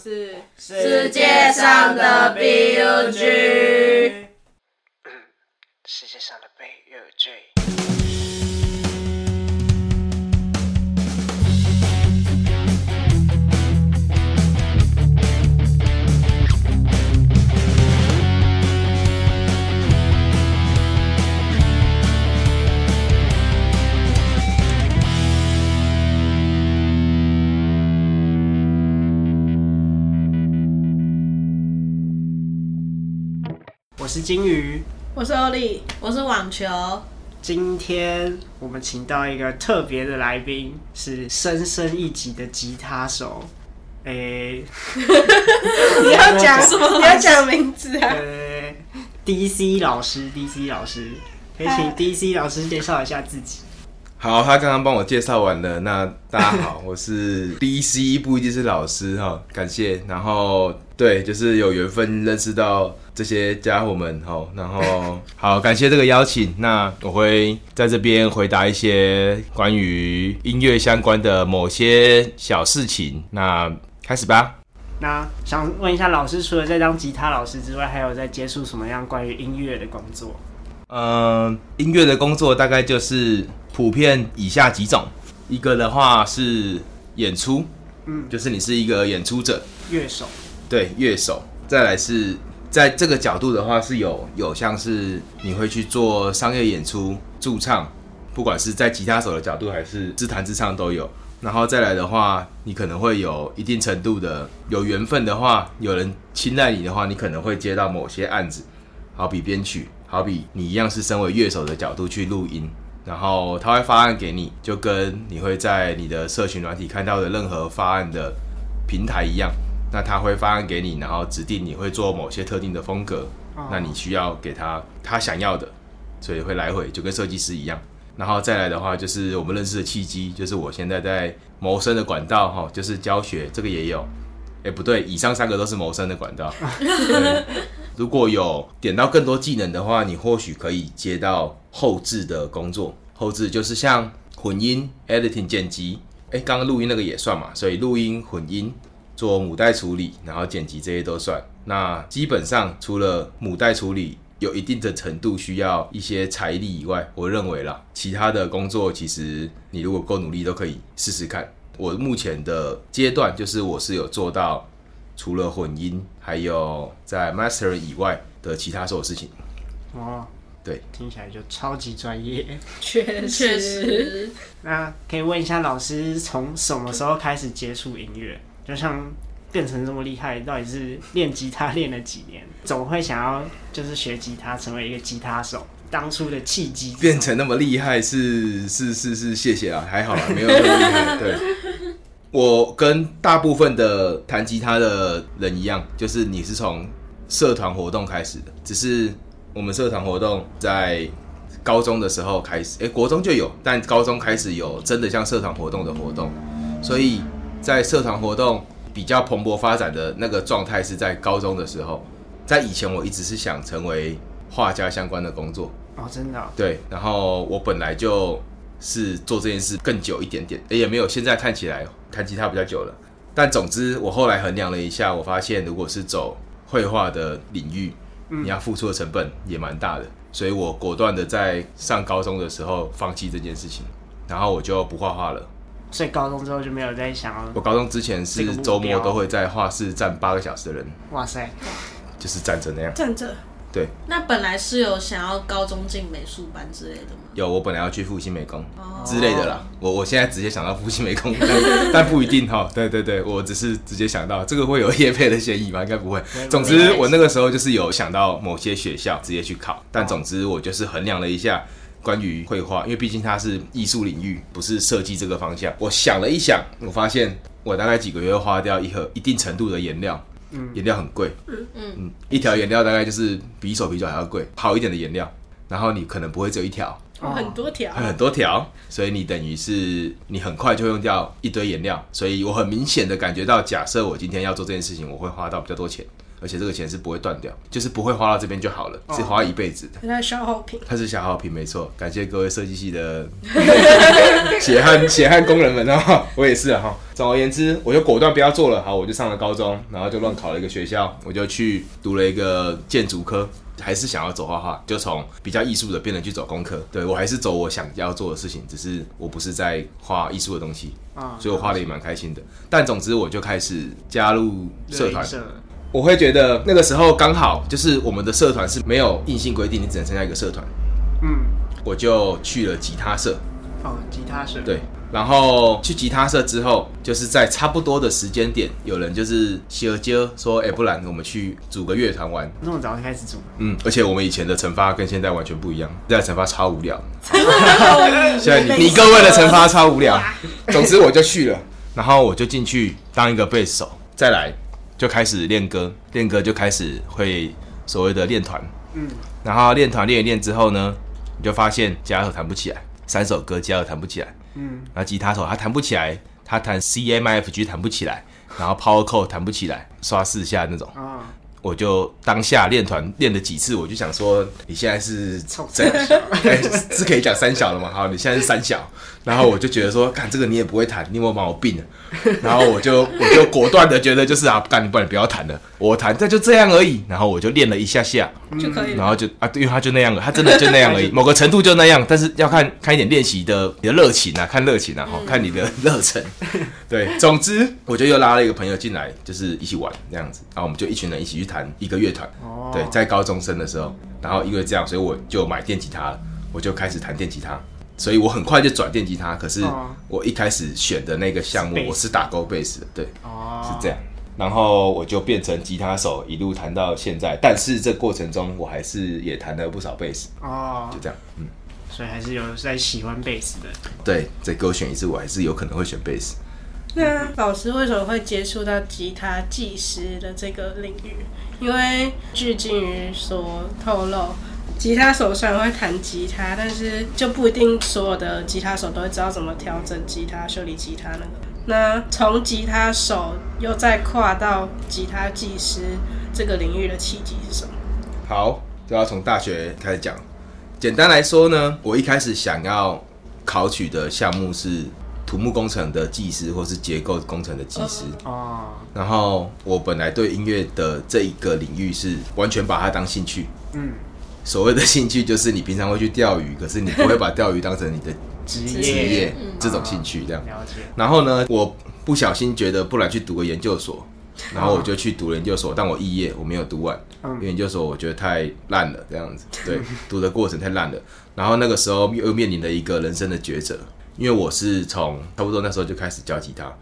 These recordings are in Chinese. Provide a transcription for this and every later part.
是世界上的 BUG。是金鱼。我是欧丽，我是网球，今天我们请到一个特别的来宾，是深深一级的吉他手。诶、你要讲什么？你要讲名字啊？呃，DC 老师，DC 老师，可以请 DC 老师介绍一下自己。好，他刚刚帮我介绍完了。那大家好，我是 DC，不一定是老师哈，感谢。然后对，就是有缘分认识到这些家伙们哈。然后好，感谢这个邀请。那我会在这边回答一些关于音乐相关的某些小事情。那开始吧。那想问一下老师，除了在当吉他老师之外，还有在接触什么样关于音乐的工作？嗯，音乐的工作大概就是普遍以下几种，一个的话是演出，嗯就是你是一个演出者，乐手。对，乐手。再来是在这个角度的话，是有有像是你会去做商业演出驻唱，不管是在吉他手的角度还是自弹自唱都有。然后再来的话，你可能会有一定程度的有缘分的话，有人青睐你的话，你可能会接到某些案子，好比编曲，好比你一样是身为乐手的角度去录音，然后他会发案给你，就跟你会在你的社群软体看到的任何发案的平台一样。那他会发案给你，然后指定你会做某些特定的风格，那你需要给他他想要的，所以会来回就跟设计师一样。然后再来的话，就是我们认识的契机，就是我现在在谋生的管道哈，就是教学，这个也有。哎，不对，以上三个都是谋生的管道。如果有点到更多技能的话，你或许可以接到后置的工作。后置就是像混音、editing、剪辑。哎，刚刚录音那个也算嘛，所以录音、混音、做母带处理，然后剪辑这些都算。那基本上除了母带处理有一定的程度需要一些财力以外，我认为啦，其他的工作其实你如果够努力都可以试试看。我目前的阶段就是我是有做到除了混音，还有在 master 以外的其他所有事情。哦，对，听起来就超级专业。确确实，那可以问一下老师，从什么时候开始接触音乐？就像变成这么厉害，到底是练吉他练了几年？总会想要就是学吉他，成为一个吉他手。当初的契机变成那么厉害是是是是，谢谢啊，还好啦，没有那么厉害。对，我跟大部分的弹吉他的人一样，就是你是从社团活动开始的，只是我们社团活动在高中的时候开始，诶，国中就有，但高中开始有真的像社团活动的活动，所以在社团活动比较蓬勃发展的那个状态是在高中的时候，在以前我一直是想成为画家相关的工作。哦，真的哦、对，然后我本来就是做这件事更久一点点，也没有现在看起来弹吉他比较久了。但总之，我后来衡量了一下，我发现如果是走绘画的领域，你要付出的成本也蛮大的，所以我果断的在上高中的时候放弃这件事情，然后我就不画画了。所以高中之后就没有再想了。我高中之前是周末都会在画室站八个小时的人，哇塞，就是站着那样。站着。对，那本来是有想要高中进美术班之类的吗？有我本来要去复兴美工，哦之类的啦。我我现在直接想到复兴美工，但但不一定哈。对对对，我只是直接想到这个会有业配的嫌疑吗？应该不会。总之，我那个时候就是有想到某些学校直接去考，但总之我就是衡量了一下。关于绘画，因为毕竟它是艺术领域，不是设计这个方向。我想了一想，我发现我大概几个月花掉一盒一定程度的颜料，颜料很贵，嗯嗯，一条颜料大概就是比手啤酒还要贵，好一点的颜料，然后你可能不会只有一条，哦很多条，很多条，所以你等于是你很快就会用掉一堆颜料，所以我很明显的感觉到，假设我今天要做这件事情，我会花到比较多钱，而且这个钱是不会断掉，就是不会花到这边就好了，是花一辈子的。它是消耗品。它是消耗品，没错。感谢各位设计系的 血汗血汗工人们啊，我也是啊哈。总而言之，我就果断不要做了，好，我就上了高中，然后就乱考了一个学校，我就去读了一个建筑科。还是想要走画画，就从比较艺术的变成去走工科。对我还是走我想要做的事情，只是我不是在画艺术的东西啊所以我画的也蛮开心的。但总之我就开始加入社团，我会觉得那个时候刚好就是我们的社团是没有硬性规定，你只能参加一个社团，嗯，我就去了吉他社。哦，吉他社，对，然后去吉他社之后，就是在差不多的时间点，有人就是希尔接说，哎、不然我们去组个乐团玩。那么早就开始组，嗯，而且我们以前的惩罚跟现在完全不一样，现在惩罚超无聊。现在你你各位的惩罚超无聊。总之我就去了，然后我就进去当一个贝斯手，再来就开始练歌，练歌就开始会所谓的练团。嗯，然后练团练一练之后呢，你就发现加和弹不起来，三首歌加和弹不起来。嗯，然后吉他手他弹不起来，他弹 C M I F G 弹不起来，然后 Power Chord 弹不起来，刷四下那种。啊，我就当下练团练了几次，我就想说，你现在是三小 哎是可以讲三小了嘛？好，你现在是三小，然后我就觉得说，看这个你也不会弹，你有没有把我病了？然后我就我就果断的觉得就是啊，干你不然你不要弹了，我弹这就这样而已。然后我就练了一下下，就可以了。然后就啊，因为他就那样了，他真的就那样而已，某个程度就那样，但是要看看一点练习的你的热情啊，看热情啊，哈，看你的热忱。对，总之我就又拉了一个朋友进来，就是一起玩这样子，然后我们就一群人一起去弹一个乐团。哦，对，在高中生的时候，然后因为这样，所以我就买电吉他了，我就开始弹电吉他。所以我很快就转电吉他，可是哦我一开始选的那个项目我是打勾贝斯的，对，哦，是这样。然后我就变成吉他手，一路弹到现在。但是这过程中，我还是也弹了不少贝斯，哦就，这样。嗯，所以还是有在喜欢贝斯的，对，再给我选一次，我还是有可能会选贝斯。那老师为什么会接触到吉他技师的这个领域？因为据金鱼所透露，吉他手虽然会弹吉他，但是就不一定所有的吉他手都会知道怎么调整吉他、修理吉他那个。那从吉他手又再跨到吉他技师这个领域的契机是什么？好，就要从大学开始讲。简单来说呢，我一开始想要考取的项目是土木工程的技师，或是结构工程的技师。哦，然后我本来对音乐的这一个领域是完全把它当兴趣。嗯，所谓的兴趣就是你平常会去钓鱼，可是你不会把钓鱼当成你的职职业业这种兴趣这样。了解，然后呢，我不小心觉得，不然去读个研究所，然后我就去读了研究所，但我肄业我没有读完，嗯。因为研究所我觉得太烂了，这样子，对，读的过程太烂了。然后那个时候又面临了一个人生的抉择，因为我是从差不多那时候就开始教吉他，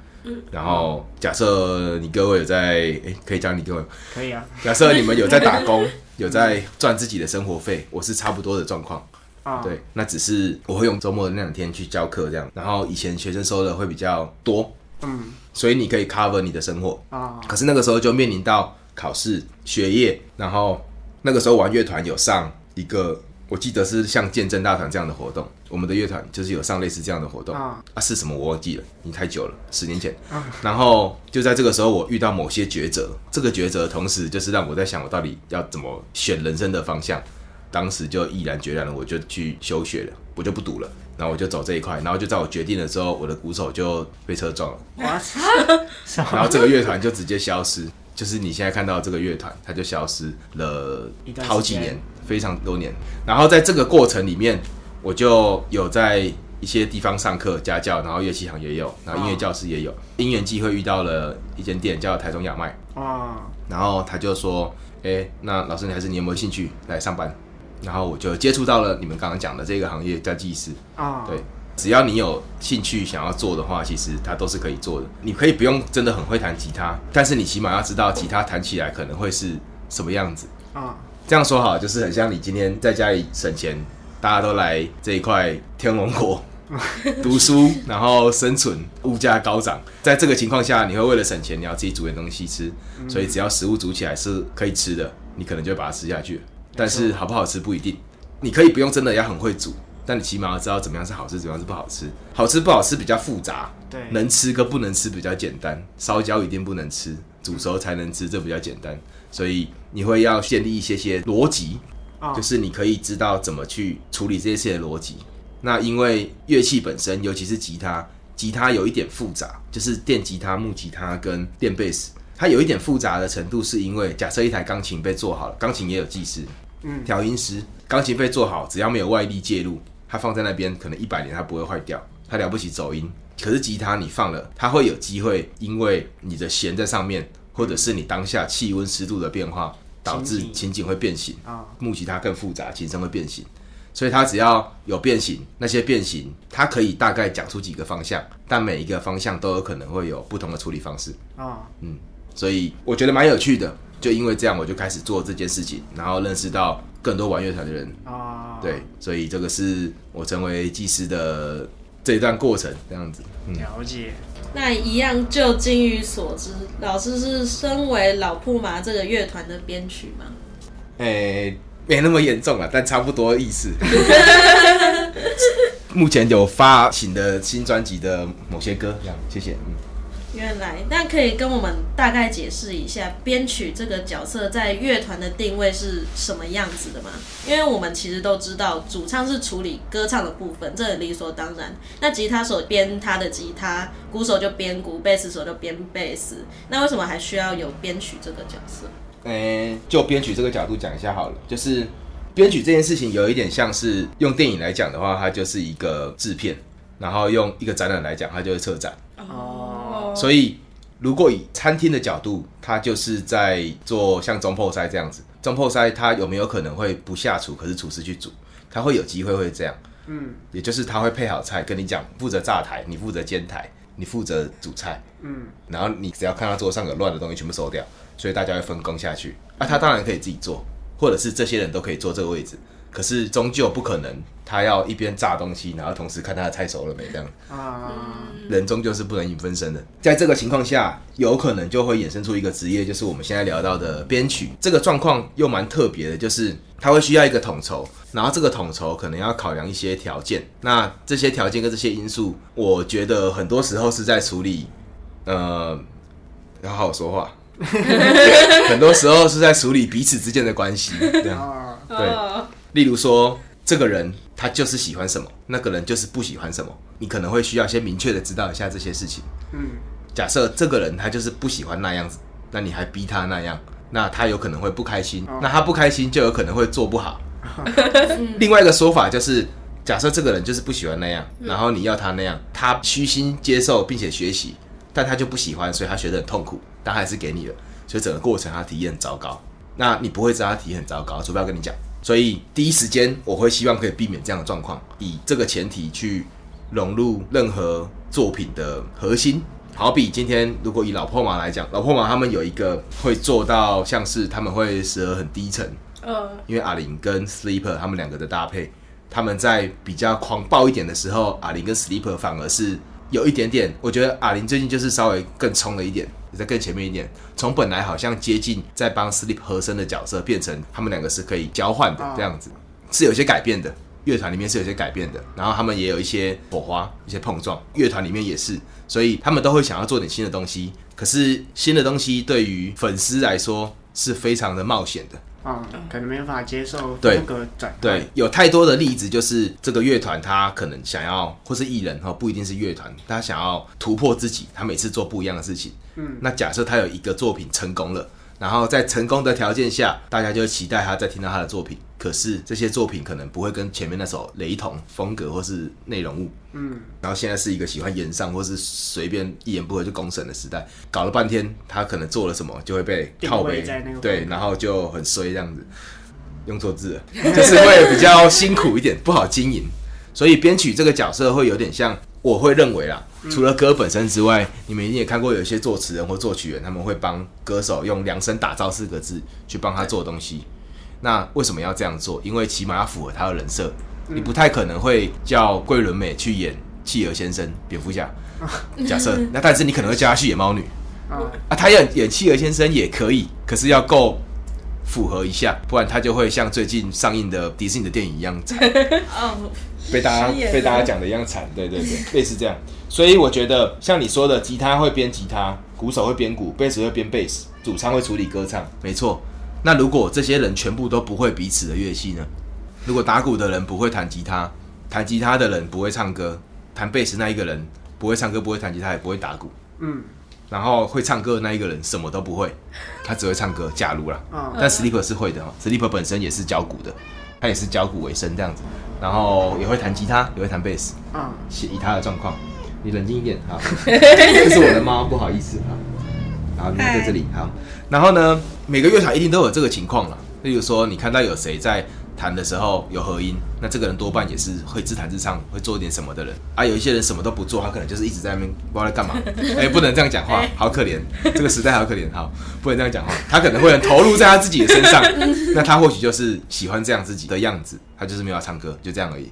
然后假设你各位有在，诶，可以讲你各位，可以啊，假设你们有在打工，有在赚自己的生活费，我是差不多的状况。啊，对，那只是我会用周末的那两天去教课这样，然后以前学生收的会比较多，嗯，所以你可以 cover 你的生活。啊，可是那个时候就面临到考试、学业，然后那个时候玩乐团有上一个，我记得是像见证大团这样的活动，我们的乐团就是有上类似这样的活动啊啊，是什么我忘记了，你太久了，十年前。然后就在这个时候，我遇到某些抉择，这个抉择同时就是让我在想，我到底要怎么选人生的方向。当时就毅然决然了，我就去休学了，我就不读了，然后我就走这一块，然后就在我决定了之后，我的鼓手就被车撞了。然后这个乐团就直接消失，就是你现在看到这个乐团，它就消失了好几年，非常多年。然后在这个过程里面，我就有在一些地方上课家教，然后乐器行也有，然后音乐教室也有。因缘际会遇到了一间店叫台中亚麦，哇，然后他就说：“哎，那老师你还是你有没有兴趣来上班？”然后我就接触到了你们刚刚讲的这个行业叫技师。啊，对，只要你有兴趣想要做的话，其实它都是可以做的。你可以不用真的很会弹吉他，但是你起码要知道吉他弹起来可能会是什么样子。啊，这样说好，就是很像你今天在家里省钱，大家都来这一块天龙国 读书，然后生存，物价高涨，在这个情况下，你会为了省钱，你要自己煮点东西吃，所以只要食物煮起来是可以吃的，你可能就会把它吃下去。但是好不好吃不一定，你可以不用真的要很会煮，但你起码要知道怎么样是好吃，怎么样是不好吃。好吃不好吃比较复杂，对，能吃跟不能吃比较简单。烧焦一定不能吃，煮熟才能吃，这比较简单。所以你会要建立一些些逻辑，哦就是你可以知道怎么去处理这些事情的逻辑。那因为乐器本身，尤其是吉他，吉他有一点复杂，就是电吉他、木吉他跟电贝斯，它有一点复杂的程度，是因为假设一台钢琴被做好了，钢琴也有技师，嗯调音师，钢琴被做好，只要没有外力介入，它放在那边可能一百年它不会坏掉，它了不起走音。可是吉他你放了，它会有机会，因为你的弦在上面，或者是你当下气温湿度的变化，导致琴颈会变形。啊，木吉他更复杂，琴声会变形，所以它只要有变形，那些变形它可以大概讲出几个方向，但每一个方向都有可能会有不同的处理方式，啊，所以我觉得蛮有趣的。就因为这样，我就开始做这件事情，然后认识到更多玩乐团的人，啊，对，所以这个是我成为技师的这一段过程，这样子。嗯，了解。那一样就金鱼所知，老师是身为老铺麻这个乐团的编曲吗？诶、没那么严重了，但差不多意思。目前有发行的新专辑的某些歌，这样，谢谢。嗯。原来，那可以跟我们大概解释一下编曲这个角色在乐团的定位是什么样子的吗？因为我们其实都知道，主唱是处理歌唱的部分，这很理所当然。那吉他手编他的吉他，鼓手就编鼓，贝斯手就编贝斯。那为什么还需要有编曲这个角色？诶、就编曲这个角度讲一下好了，就是编曲这件事情有一点像是用电影来讲的话，它就是一个制片，然后用一个展览来讲，它就是策展。哦，所以如果以餐厅的角度，它就是在做像中破塞这样子。中破塞它有没有可能会不下厨，可是厨师去煮？它会有机会会这样，嗯也就是他会配好菜，跟你讲负责炸台，你负责煎台，你负责煮菜。嗯，然后你只要看他桌上有乱的东西，全部收掉，所以大家会分工下去。啊，他当然可以自己做，或者是这些人都可以坐这个位置，可是终究不可能，他要一边炸东西，然后同时看他的菜熟了没这样。啊，人终究是不能影分身的。在这个情况下，有可能就会衍生出一个职业，就是我们现在聊到的编曲。这个状况又蛮特别的，就是他会需要一个统筹，然后这个统筹可能要考量一些条件。那这些条件跟这些因素，我觉得很多时候是在处理，呃，要好好说话。很多时候是在处理彼此之间的关系，这样。啊，对哦例如说，这个人他就是喜欢什么，那个人就是不喜欢什么，你可能会需要先明确的知道一下这些事情。嗯，假设这个人他就是不喜欢那样子，那你还逼他那样，那他有可能会不开心，那他不开心就有可能会做不好。另外一个说法就是，假设这个人就是不喜欢那样，然后你要他那样，他虚心接受并且学习，但他就不喜欢，所以他学得很痛苦，但他还是给你了，所以整个过程他体验很糟糕。那你不会知道他体验很糟糕，除非要跟你讲。所以第一时间我会希望可以避免这样的状况，以这个前提去融入任何作品的核心。好比今天如果以老破马来讲，老破马他们有一个会做到像是他们会时而很低沉，呃，因为阿林跟 Sleeper 他们两个的搭配，他们在比较狂暴一点的时候，阿林跟 Sleeper 反而是有一点点，我觉得阿林最近就是稍微更冲了一点，也在更前面一点，从本来好像接近在帮 Sleep 和声的角色，变成他们两个是可以交换的啊这样子，是有些改变的。乐团里面是有些改变的，然后他们也有一些火花、一些碰撞，乐团里面也是，所以他们都会想要做点新的东西。可是新的东西对于粉丝来说是非常的冒险的，啊，可能没办法接受对风格转换对，有太多的例子，就是这个乐团他可能想要，或是艺人哈，不一定是乐团，他想要突破自己，他每次做不一样的事情。嗯，那假设他有一个作品成功了，然后在成功的条件下，大家就期待他再听到他的作品。可是这些作品可能不会跟前面那首雷同风格或是内容物。嗯，然后现在是一个喜欢言上或是随便一言不合就公审的时代，搞了半天他可能做了什么就会被定靠背位在那个，对，然后就很衰这样子。用错字了，就是会比较辛苦一点，不好经营。所以编曲这个角色会有点像，我会认为啦，除了歌本身之外，你们一定也看过有一些作词人或作曲人，他们会帮歌手用量身打造四个字去帮他做东西。那为什么要这样做？因为起码要符合他的人设，你不太可能会叫桂纶镁去演企鹅先生、蝙蝠侠，假设，那但是你可能会叫他去演猫女啊，啊，他演演企鹅先生也可以，可是要够符合一下，不然他就会像最近上映的迪士尼的电影一样惨。哦，被大家被大家讲的一样惨，对对对，类似这样。所以我觉得像你说的，吉他会编吉他，鼓手会编鼓，贝斯会编贝斯，主唱会处理歌唱，没错。那如果这些人全部都不会彼此的乐器呢？如果打鼓的人不会弹吉他，弹吉他的人不会唱歌，弹贝斯那一个人不会唱歌，不会弹吉他，也不会打鼓，嗯然后会唱歌的那一个人什么都不会，他只会唱歌。假如啦，嗯但 Sleeper 是会的哈，Sleeper 本身也是教鼓的，他也是教鼓为生这样子，然后也会弹吉他，也会弹贝斯。嗯，以他的状况，你冷静一点，好，这是我的猫，不好意思，好，好，你在这里，好，然后呢，每个乐团一定都有这个情况了，例如说，你看到有谁在弹的时候有合音，那这个人多半也是会自弹自唱，会做一点什么的人，啊，有一些人什么都不做，他可能就是一直在那边不知道在干嘛，哎、不能这样讲话，好可怜，这个时代好可怜，好，不能这样讲话，他可能会很投入在他自己的身上，那他或许就是喜欢这样自己的样子，他就是没有要唱歌，就这样而已。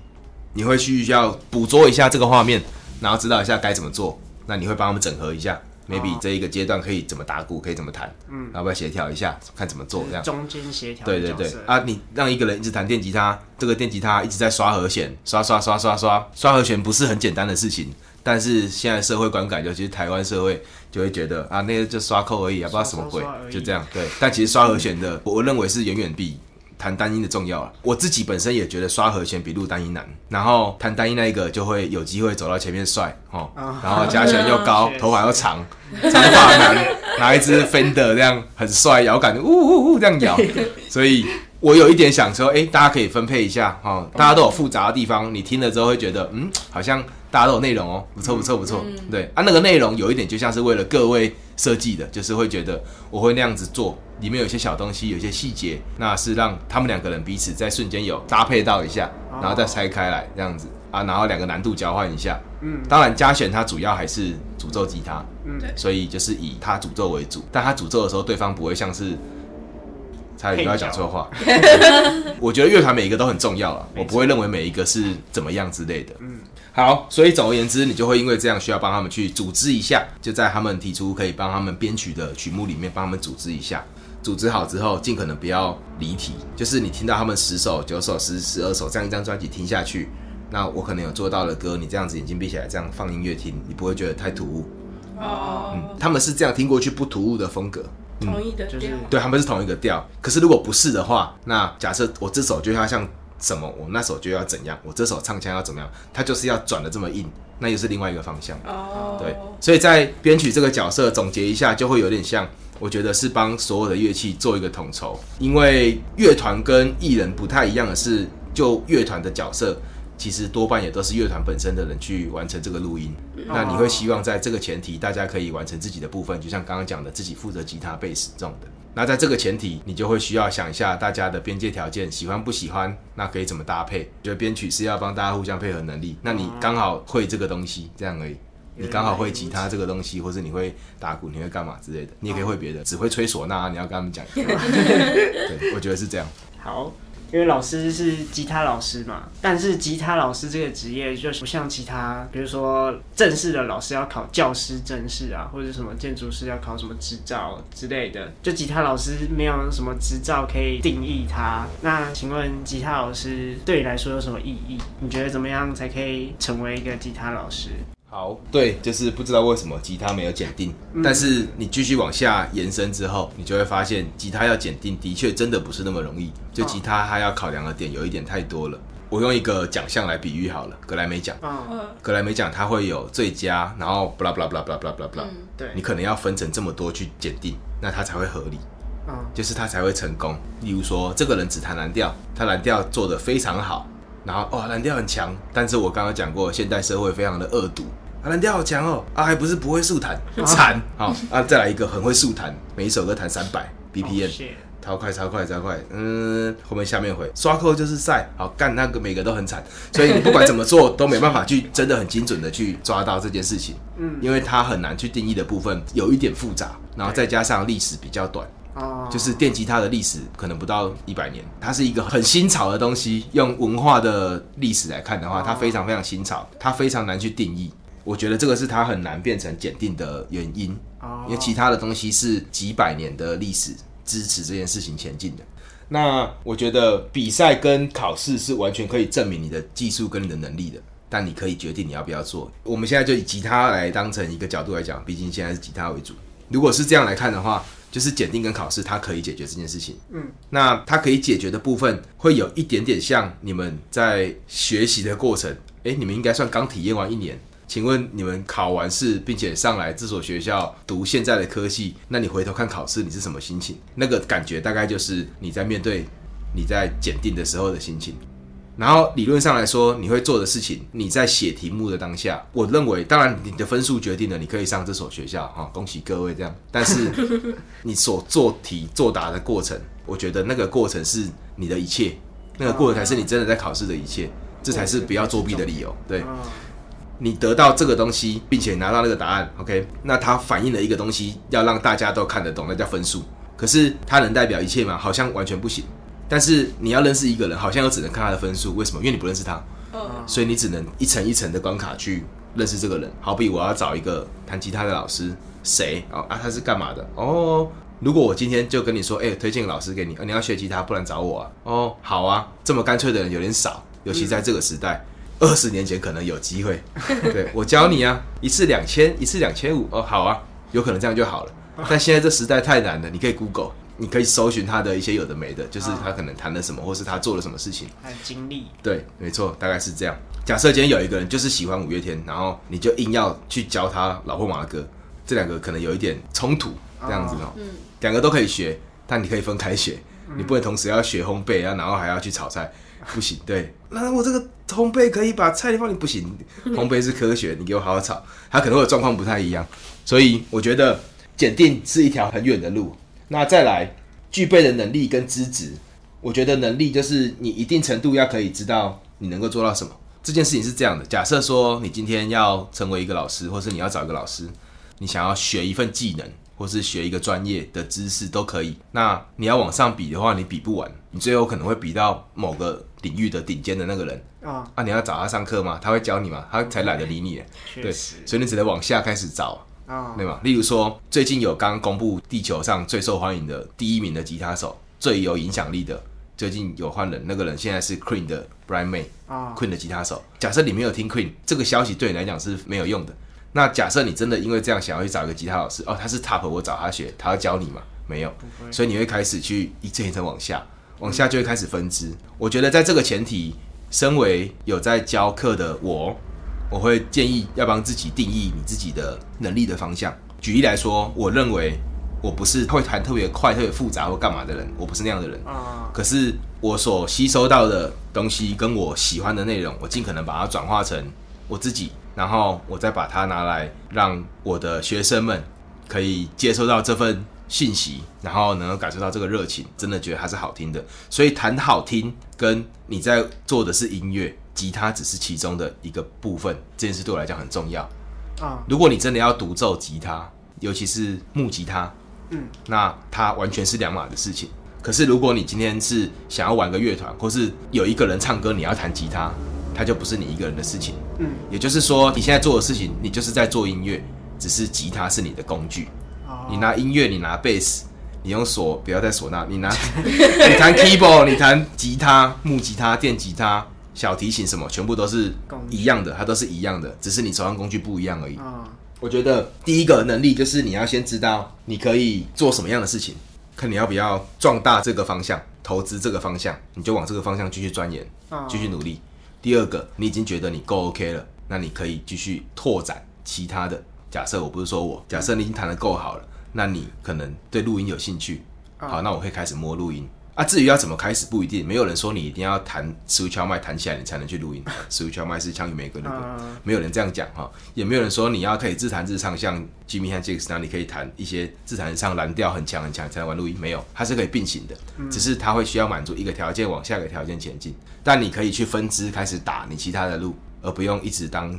你会去要捕捉一下这个画面，然后知道一下该怎么做。那你会帮他们整合一下，maybe 哦这一个阶段可以怎么打鼓，可以怎么弹，嗯，要不要协调一下，看怎么做这样。中间协调对对对啊，你让一个人一直弹电吉他，这个电吉他一直在刷和弦，刷刷刷刷刷，刷和弦不是很简单的事情。但是现在社会观感，尤其是台湾社会，就会觉得啊，那个就刷扣而已啊，不知道什么鬼就这样。对，但其实刷和弦的，我认为是远远比弹单音的重要了。我自己本身也觉得刷和弦比录单音难，然后弹单音那一个就会有机会走到前面帅哦，然后加起来又高 头发又长，长发男拿一支 Fender 这样很帅，摇杆呜呜呜这样摇，所以我有一点想说，哎、大家可以分配一下哦，大家都有复杂的地方，你听了之后会觉得，嗯，好像大家都有内容哦，不错不错不错，对啊，那个内容有一点就像是为了各位设计的，就是会觉得我会那样子做，里面有些小东西，有些细节，那是让他们两个人彼此在瞬间有搭配到一下，然后再拆开来这样子。啊，然后两个难度交换一下，嗯。当然加选它主要还是诅咒吉他，嗯。对。所以就是以他诅咒为主，但他诅咒的时候，对方不会像是。他也不要讲错话，我觉得乐团每一个都很重要了，我不会认为每一个是怎么样之类的。嗯，好，所以总而言之，你就会因为这样需要帮他们去组织一下，就在他们提出可以帮他们编曲的曲目里面帮他们组织一下。组织好之后，尽可能不要离题，就是你听到他们十首、九首、十、十二首这样一张专辑听下去，那我可能有做到的歌，你这样子眼睛闭起来这样放音乐听，你不会觉得太突兀。哦，嗯，他们是这样听过去不突兀的风格，同意的就是调，对，他们是同一个调。可是如果不是的话，那假设我这首就要像什么，我那首就要怎样，我这首唱腔要怎么样，它就是要转的这么硬，那又是另外一个方向。哦，对，所以在编曲这个角色总结一下，就会有点像，我觉得是帮所有的乐器做一个统筹，因为乐团跟艺人不太一样的是，就乐团的角色。其实多半也都是乐团本身的人去完成这个录音，那你会希望在这个前提，大家可以完成自己的部分，就像刚刚讲的，自己负责吉他、贝斯这种的。那在这个前提，你就会需要想一下大家的边界条件，喜欢不喜欢，那可以怎么搭配？觉得编曲是要帮大家互相配合能力，那你刚好会这个东西，这样而已。你刚好会吉他这个东西，或是你会打鼓，你会干嘛之类的，你也可以会别的，只会吹唢呐，你要跟他们讲。对，我觉得是这样。好，因为老师是吉他老师嘛，但是吉他老师这个职业就不像其他，比如说正式的老师要考教师证试啊，或者什么建筑师要考什么执照之类的，就吉他老师没有什么执照可以定义它。那请问吉他老师对你来说有什么意义？你觉得怎么样才可以成为一个吉他老师？好，对，就是不知道为什么吉他没有检定，但是你继续往下延伸之后，你就会发现吉他要检定的确真的不是那么容易。就吉他它要考量的点有一点太多了。我用一个奖项来比喻好了，格莱美奖。嗯，嗯，格莱美奖它会有最佳，然后 blah blah blah blah blah blah blah，、对，你可能要分成这么多去检定，那它才会合理。嗯就是他才会成功。例如说，这个人只弹蓝调，他蓝调做的非常好，然后哇蓝调很强，但是我刚刚讲过，现代社会非常的恶毒。啊，蓝调好强哦！啊，还不是不会速弹，惨好啊！再来一个很会速弹，每一首歌弹三百 BPM，、超快超快超快，嗯，后面下面回刷扣就是赛，好干那个每个都很惨，所以你不管怎么做都没办法去真的很精准的去抓到这件事情，嗯因为它很难去定义的部分有一点复杂，然后再加上历史比较短，哦，就是电吉他的历史可能不到一百年，它是一个很新潮的东西。用文化的历史来看的话，它非常非常新潮，它非常难去定义。我觉得这个是它很难变成检定的原因，哦因为其他的东西是几百年的历史支持这件事情前进的。那我觉得比赛跟考试是完全可以证明你的技术跟你的能力的，但你可以决定你要不要做。我们现在就以吉他来当成一个角度来讲，毕竟现在是吉他为主。如果是这样来看的话，就是检定跟考试，它可以解决这件事情。嗯，那它可以解决的部分，会有一点点像你们在学习的过程。诶，你们应该算刚体验完一年。请问你们考完试，并且上来这所学校读现在的科系，那你回头看考试，你是什么心情？那个感觉大概就是你在面对你在检定的时候的心情。然后理论上来说，你会做的事情，你在写题目的当下，我认为，当然你的分数决定了你可以上这所学校哈，恭喜各位这样。但是你所做题作答的过程，我觉得那个过程是你的一切，那个过程才是你真的在考试的一切，这才是不要作弊的理由。对。你得到这个东西，并且拿到那个答案，OK，那它反映了一个东西，要让大家都看得懂，那叫分数。可是它能代表一切吗？好像完全不行。但是你要认识一个人，好像又只能看他的分数。为什么？因为你不认识他，所以你只能一层一层的关卡去认识这个人。好比我要找一个弹吉他的老师，谁哦啊？他是干嘛的？哦，如果我今天就跟你说，哎，推荐个老师给你，你要学吉他，不然找我啊。哦，好啊，这么干脆的人有点少，尤其在这个时代。二十年前可能有机会，对我教你啊，一次两千，一次两千五，哦，好啊，有可能这样就好了。但现在这时代太难了，你可以 Google，你可以搜寻他的一些有的没的，就是他可能谈了什么，或是他做了什么事情，他的经历。对，没错，大概是这样。假设今天有一个人就是喜欢五月天，然后你就硬要去教他老婆马的歌，这两个可能有一点冲突，这样子哦。嗯。两个都可以学，但你可以分开学，你不能同时要学烘焙啊，然后还要去炒菜。不行，对，那我这个烘焙可以把菜放你不行，烘焙是科学，你给我好好炒，它可能会状况不太一样，所以我觉得检定是一条很远的路。那再来具备的能力跟资质，我觉得能力就是你一定程度要可以知道你能够做到什么。这件事情是这样的，假设说你今天要成为一个老师，或是你要找一个老师，你想要学一份技能。或是学一个专业的知识都可以。那你要往上比的话，你比不完，你最后可能会比到某个领域的顶尖的那个人啊。啊，你要找他上课吗？他会教你吗？他才懒得理你。对，所以你只能往下开始找啊，对吗？例如说，最近有刚公布地球上最受欢迎的第一名的吉他手，最有影响力的，最近有换人，那个人现在是 Queen 的 Brian May 啊，Queen 的吉他手。假设你没有听 Queen 这个消息，对你来讲是没有用的。那假设你真的因为这样想要去找一个吉他老师哦，他是 top，我找他学，他要教你吗？没有，所以你会开始去一层一层往下，往下就会开始分支。我觉得在这个前提，身为有在教课的我，我会建议要帮自己定义你自己的能力的方向。举例来说，我认为我不是会弹特别快、特别复杂或干嘛的人，我不是那样的人啊。可是我所吸收到的东西跟我喜欢的内容，我尽可能把它转化成我自己。然后我再把它拿来让我的学生们可以接收到这份信息，然后能够感受到这个热情，真的觉得它是好听的。所以弹好听跟你在做的是音乐，吉他只是其中的一个部分，这件事对我来讲很重要啊。如果你真的要独奏吉他，尤其是木吉他，嗯，那它完全是两码的事情。可是如果你今天是想要玩个乐团，或是有一个人唱歌，你要弹吉他。它就不是你一个人的事情，嗯，也就是说，你现在做的事情，你就是在做音乐，只是吉他是你的工具。哦你拿音乐，你拿贝斯，你用唢，不要再唢呐，你拿，你弹 keyboard，你弹吉他、木吉他、电吉他、小提琴什么，全部都是一样的，它都是一样的，只是你手上工具不一样而已。我觉得第一个能力就是你要先知道你可以做什么样的事情，看你要不要壮大这个方向，投资这个方向，你就往这个方向继续钻研，继续努力。第二个，你已经觉得你够 OK 了，那你可以继续拓展其他的。假设我不是说我，假设你已经弹得够好了，那你可能对录音有兴趣，好，那我会开始摸录音。啊，至于要怎么开始不一定，没有人说你一定要弹十五敲麦弹起来你才能去录音。十五敲麦是枪与玫瑰那个，没有人这样讲哈，也没有人说你要可以自弹自唱，像 Jimmy 和 Jax 那样，你可以弹一些自弹自唱蓝调很强很强才能玩录音。没有，它是可以并行的，只是它会需要满足一个条件往下一个条件前进。但你可以去分支开始打你其他的路，而不用一直当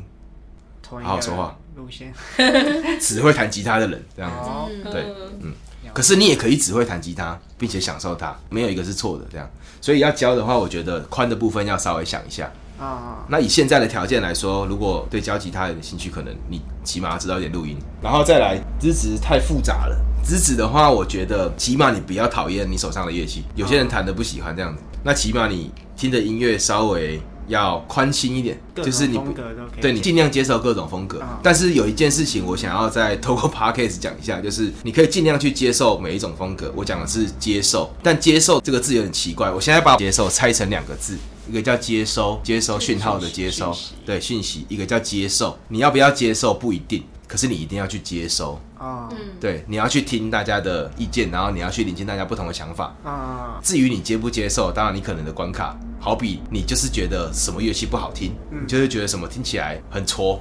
好好说话。路线，只会弹吉他的人这样子，对，嗯。可是你也可以只会弹吉他，并且享受它，没有一个是错的。这样，所以要教的话，我觉得宽的部分要稍微想一下啊。那以现在的条件来说，如果对教吉他有兴趣，可能你起码要知道一点录音，然后再来资质太复杂了，资质的话，我觉得起码你不要讨厌你手上的乐器，有些人弹的不喜欢这样子，那起码你听的音乐稍微要宽心一点，就是你不对你尽量接受各种风格啊。但是有一件事情，我想要再透过 podcast 讲一下，就是你可以尽量去接受每一种风格。我讲的是接受，但接受这个字有点奇怪，我现在把接受拆成两个字。一个叫接收，接收讯号的接收，对讯息；一个叫接受，你要不要接受不一定，可是你一定要去接收。哦对，你要去听大家的意见，然后你要去聆听大家不同的想法。啊至于你接不接受，当然你可能的关卡，好比你就是觉得什么乐器不好听，你就会觉得什么听起来很挫，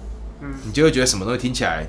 你就会觉得什么东西听起来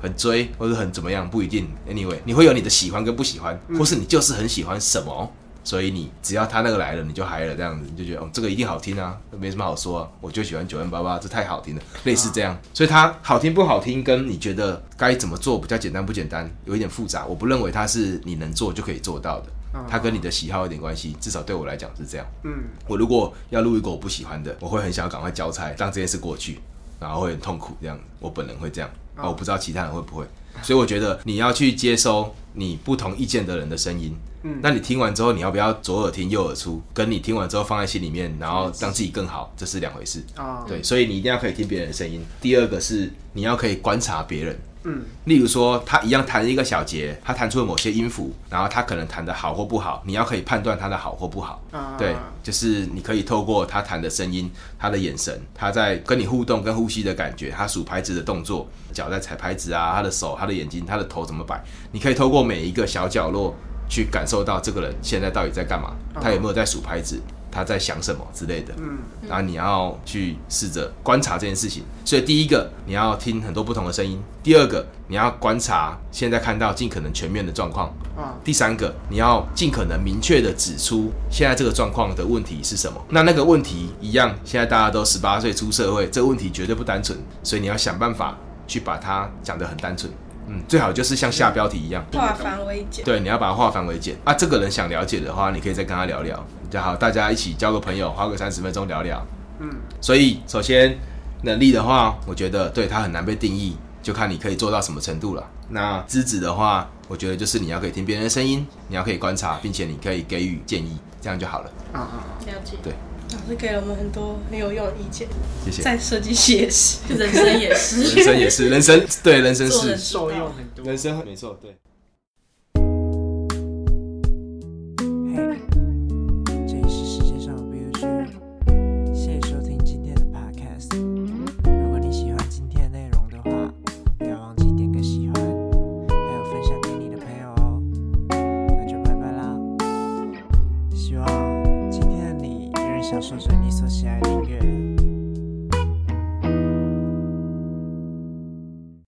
很追或者很怎么样，不一定。Anyway，你会有你的喜欢跟不喜欢，或是你就是很喜欢什么。所以你只要他那个来了，你就嗨了，这样子你就觉得哦，这个一定好听啊，没什么好说啊，我就喜欢九万八八，这太好听了，类似这样。所以它好听不好听，跟你觉得该怎么做比较简单不简单，有一点复杂。我不认为它是你能做就可以做到的，它跟你的喜好有点关系，至少对我来讲是这样。嗯我如果要录一个我不喜欢的，我会很想要赶快交差，让这件事过去，然后会很痛苦这样。我本人会这样，啊，我不知道其他人会不会。所以我觉得你要去接收你不同意见的人的声音。嗯，那你听完之后，你要不要左耳听右耳出？跟你听完之后放在心里面，然后让自己更好，这是两回事。哦对，所以你一定要可以听别人的声音。第二个是你要可以观察别人。嗯，例如说，他一样弹一个小节，他弹出了某些音符，然后他可能弹的好或不好，你要可以判断他的好或不好。啊对，就是你可以透过他弹的声音、他的眼神、他在跟你互动、跟呼吸的感觉、他数拍子的动作、脚在踩拍子啊、他的手、他的眼睛、他的头怎么摆，你可以透过每一个小角落去感受到这个人现在到底在干嘛，他有没有在数拍子，他在想什么之类的。嗯然后你要去试着观察这件事情。所以第一个，你要听很多不同的声音；第二个，你要观察现在看到尽可能全面的状况；啊第三个，你要尽可能明确的指出现在这个状况的问题是什么。那那个问题一样，现在大家都十八岁出社会，这个问题绝对不单纯，所以你要想办法去把它讲得很单纯。嗯，最好就是像下标题一样，化繁为简。对，你要把它化繁为简啊。这个人想了解的话，你可以再跟他聊聊，就好，大家一起交个朋友，花个三十分钟聊聊。嗯，所以首先能力的话，我觉得对他很难被定义，就看你可以做到什么程度了。那资质的话，我觉得就是你要可以听别人的声音，你要可以观察，并且你可以给予建议，这样就好了。啊啊了解，老师给了我们很多很有用的意见，谢谢。在设计系也是。人生也是。人生也是，人生对人生是受用很多。人生没错，对。